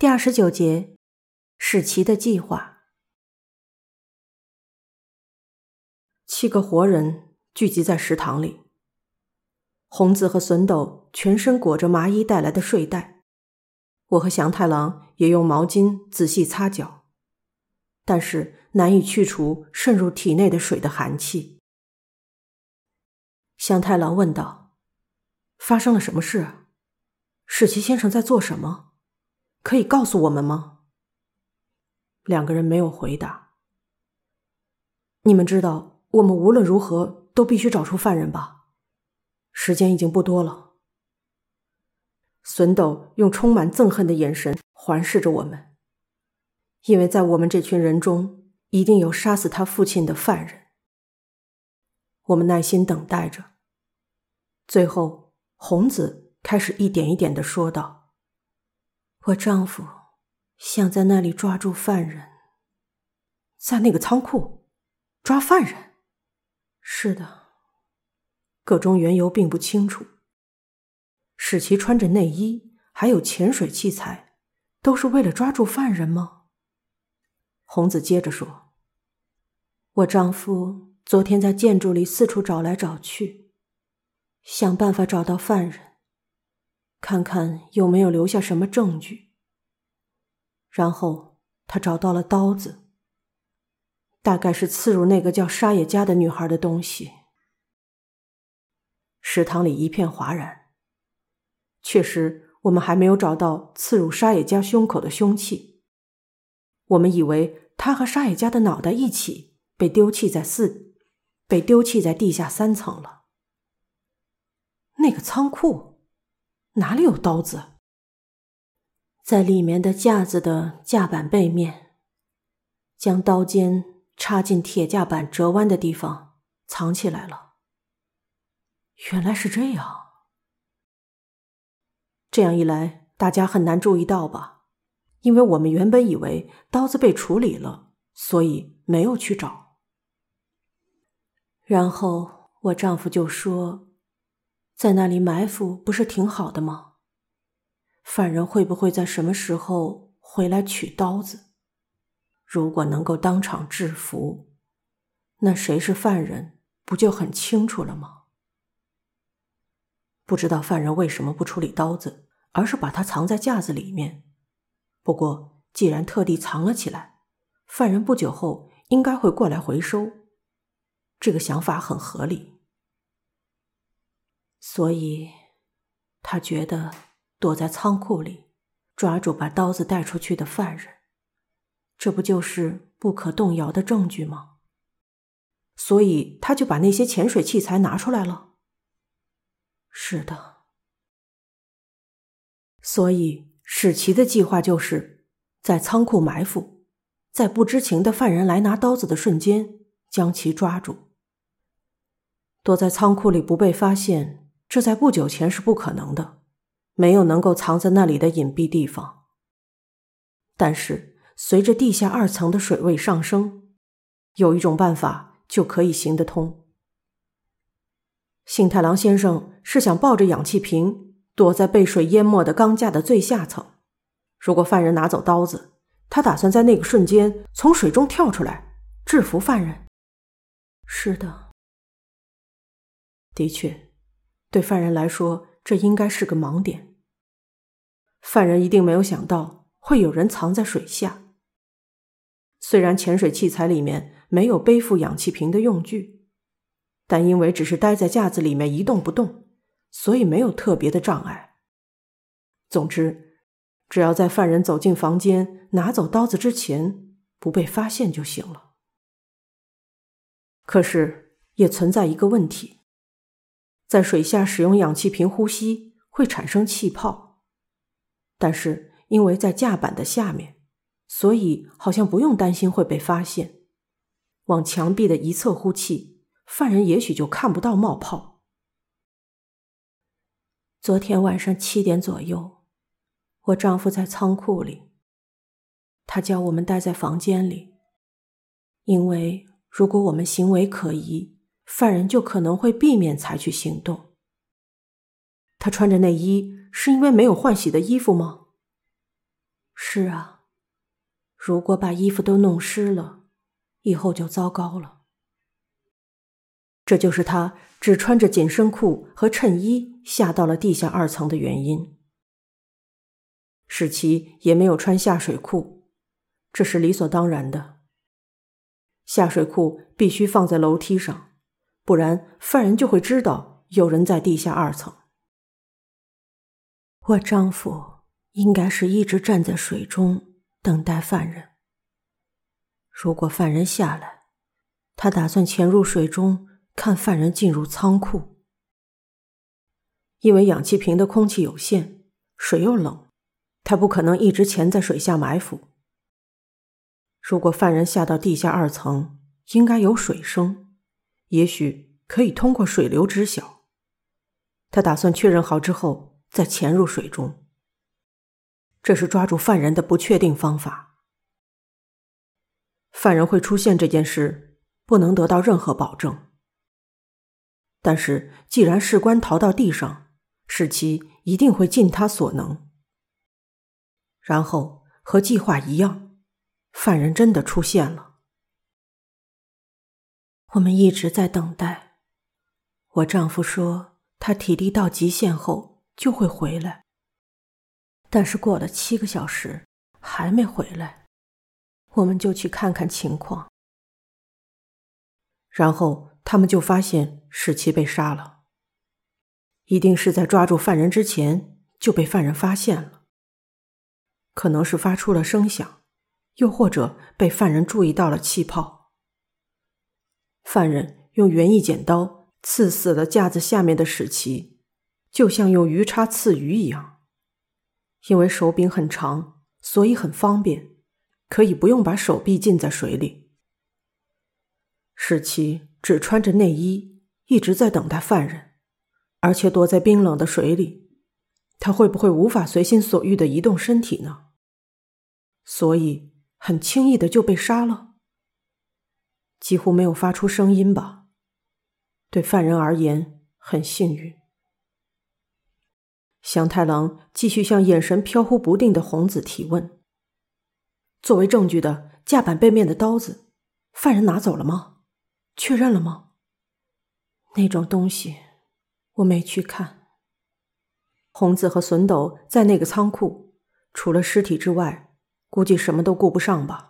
第二十九节，史奇的计划。七个活人聚集在食堂里。红子和笋斗全身裹着麻衣带来的睡袋，我和祥太郎也用毛巾仔细擦脚，但是难以去除渗入体内的水的寒气。祥太郎问道：“发生了什么事？史奇先生在做什么？”可以告诉我们吗？两个人没有回答。你们知道，我们无论如何都必须找出犯人吧？时间已经不多了。孙斗用充满憎恨的眼神环视着我们，因为在我们这群人中，一定有杀死他父亲的犯人。我们耐心等待着。最后，红子开始一点一点的说道。我丈夫想在那里抓住犯人，在那个仓库抓犯人。是的，个中缘由并不清楚。使其穿着内衣，还有潜水器材，都是为了抓住犯人吗？红子接着说：“我丈夫昨天在建筑里四处找来找去，想办法找到犯人。”看看有没有留下什么证据。然后他找到了刀子，大概是刺入那个叫沙野家的女孩的东西。食堂里一片哗然。确实，我们还没有找到刺入沙野家胸口的凶器。我们以为他和沙野家的脑袋一起被丢弃在四，被丢弃在地下三层了。那个仓库。哪里有刀子？在里面的架子的架板背面，将刀尖插进铁架板折弯的地方藏起来了。原来是这样。这样一来，大家很难注意到吧？因为我们原本以为刀子被处理了，所以没有去找。然后我丈夫就说。在那里埋伏不是挺好的吗？犯人会不会在什么时候回来取刀子？如果能够当场制服，那谁是犯人不就很清楚了吗？不知道犯人为什么不处理刀子，而是把它藏在架子里面。不过既然特地藏了起来，犯人不久后应该会过来回收。这个想法很合理。所以，他觉得躲在仓库里，抓住把刀子带出去的犯人，这不就是不可动摇的证据吗？所以，他就把那些潜水器材拿出来了。是的。所以，史奇的计划就是在仓库埋伏，在不知情的犯人来拿刀子的瞬间将其抓住，躲在仓库里不被发现。这在不久前是不可能的，没有能够藏在那里的隐蔽地方。但是随着地下二层的水位上升，有一种办法就可以行得通。幸太郎先生是想抱着氧气瓶躲在被水淹没的钢架的最下层。如果犯人拿走刀子，他打算在那个瞬间从水中跳出来制服犯人。是的，的确。对犯人来说，这应该是个盲点。犯人一定没有想到会有人藏在水下。虽然潜水器材里面没有背负氧气瓶的用具，但因为只是待在架子里面一动不动，所以没有特别的障碍。总之，只要在犯人走进房间拿走刀子之前不被发现就行了。可是，也存在一个问题。在水下使用氧气瓶呼吸会产生气泡，但是因为在架板的下面，所以好像不用担心会被发现。往墙壁的一侧呼气，犯人也许就看不到冒泡。昨天晚上七点左右，我丈夫在仓库里，他叫我们待在房间里，因为如果我们行为可疑。犯人就可能会避免采取行动。他穿着内衣是因为没有换洗的衣服吗？是啊，如果把衣服都弄湿了，以后就糟糕了。这就是他只穿着紧身裤和衬衣下到了地下二层的原因。史奇也没有穿下水裤，这是理所当然的。下水裤必须放在楼梯上，不然犯人就会知道有人在地下二层。我丈夫应该是一直站在水中等待犯人。如果犯人下来，他打算潜入水中看犯人进入仓库，因为氧气瓶的空气有限，水又冷。他不可能一直潜在水下埋伏。如果犯人下到地下二层，应该有水声，也许可以通过水流知晓。他打算确认好之后再潜入水中。这是抓住犯人的不确定方法。犯人会出现这件事，不能得到任何保证。但是，既然士官逃到地上，使其一定会尽他所能。然后和计划一样，犯人真的出现了。我们一直在等待。我丈夫说他体力到极限后就会回来，但是过了七个小时还没回来，我们就去看看情况。然后他们就发现史奇被杀了，一定是在抓住犯人之前就被犯人发现了。可能是发出了声响，又或者被犯人注意到了气泡。犯人用园艺剪刀刺死了架子下面的史奇，就像用鱼叉刺鱼一样。因为手柄很长，所以很方便，可以不用把手臂浸在水里。史奇只穿着内衣，一直在等待犯人，而且躲在冰冷的水里。他会不会无法随心所欲的移动身体呢？所以很轻易的就被杀了，几乎没有发出声音吧？对犯人而言很幸运。祥太郎继续向眼神飘忽不定的红子提问：“作为证据的架板背面的刀子，犯人拿走了吗？确认了吗？那种东西我没去看。”红子和笋斗在那个仓库，除了尸体之外，估计什么都顾不上吧。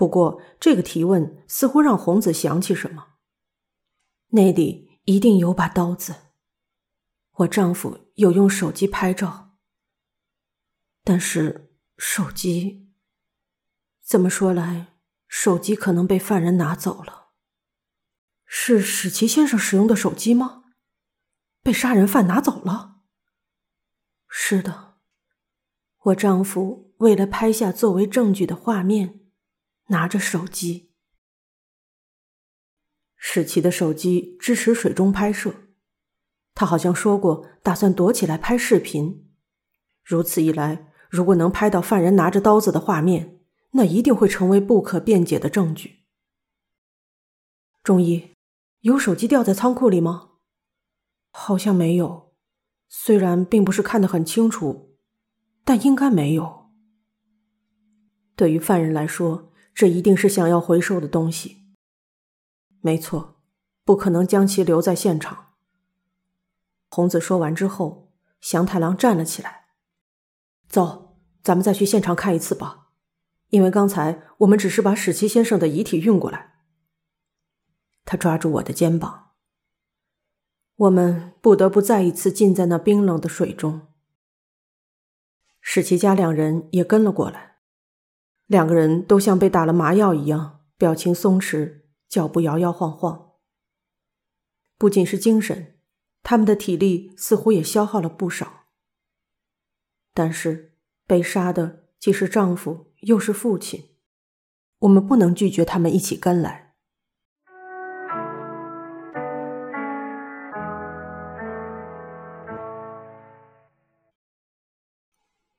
不过这个提问似乎让红子想起什么，那里一定有把刀子。我丈夫有用手机拍照，但是手机，怎么说来，手机可能被犯人拿走了。是史奇先生使用的手机吗？被杀人犯拿走了。是的，我丈夫为了拍下作为证据的画面，拿着手机。史奇的手机支持水中拍摄，他好像说过打算躲起来拍视频。如此一来，如果能拍到犯人拿着刀子的画面，那一定会成为不可辩解的证据。中医，有手机掉在仓库里吗？好像没有，虽然并不是看得很清楚，但应该没有。对于犯人来说，这一定是想要回收的东西。没错，不可能将其留在现场。红子说完之后，祥太郎站了起来：“走，咱们再去现场看一次吧，因为刚才我们只是把史奇先生的遗体运过来。”他抓住我的肩膀。我们不得不再一次浸在那冰冷的水中。史奇家两人也跟了过来，两个人都像被打了麻药一样，表情松弛，脚步摇摇晃晃。不仅是精神，他们的体力似乎也消耗了不少。但是被杀的既是丈夫又是父亲，我们不能拒绝他们一起跟来。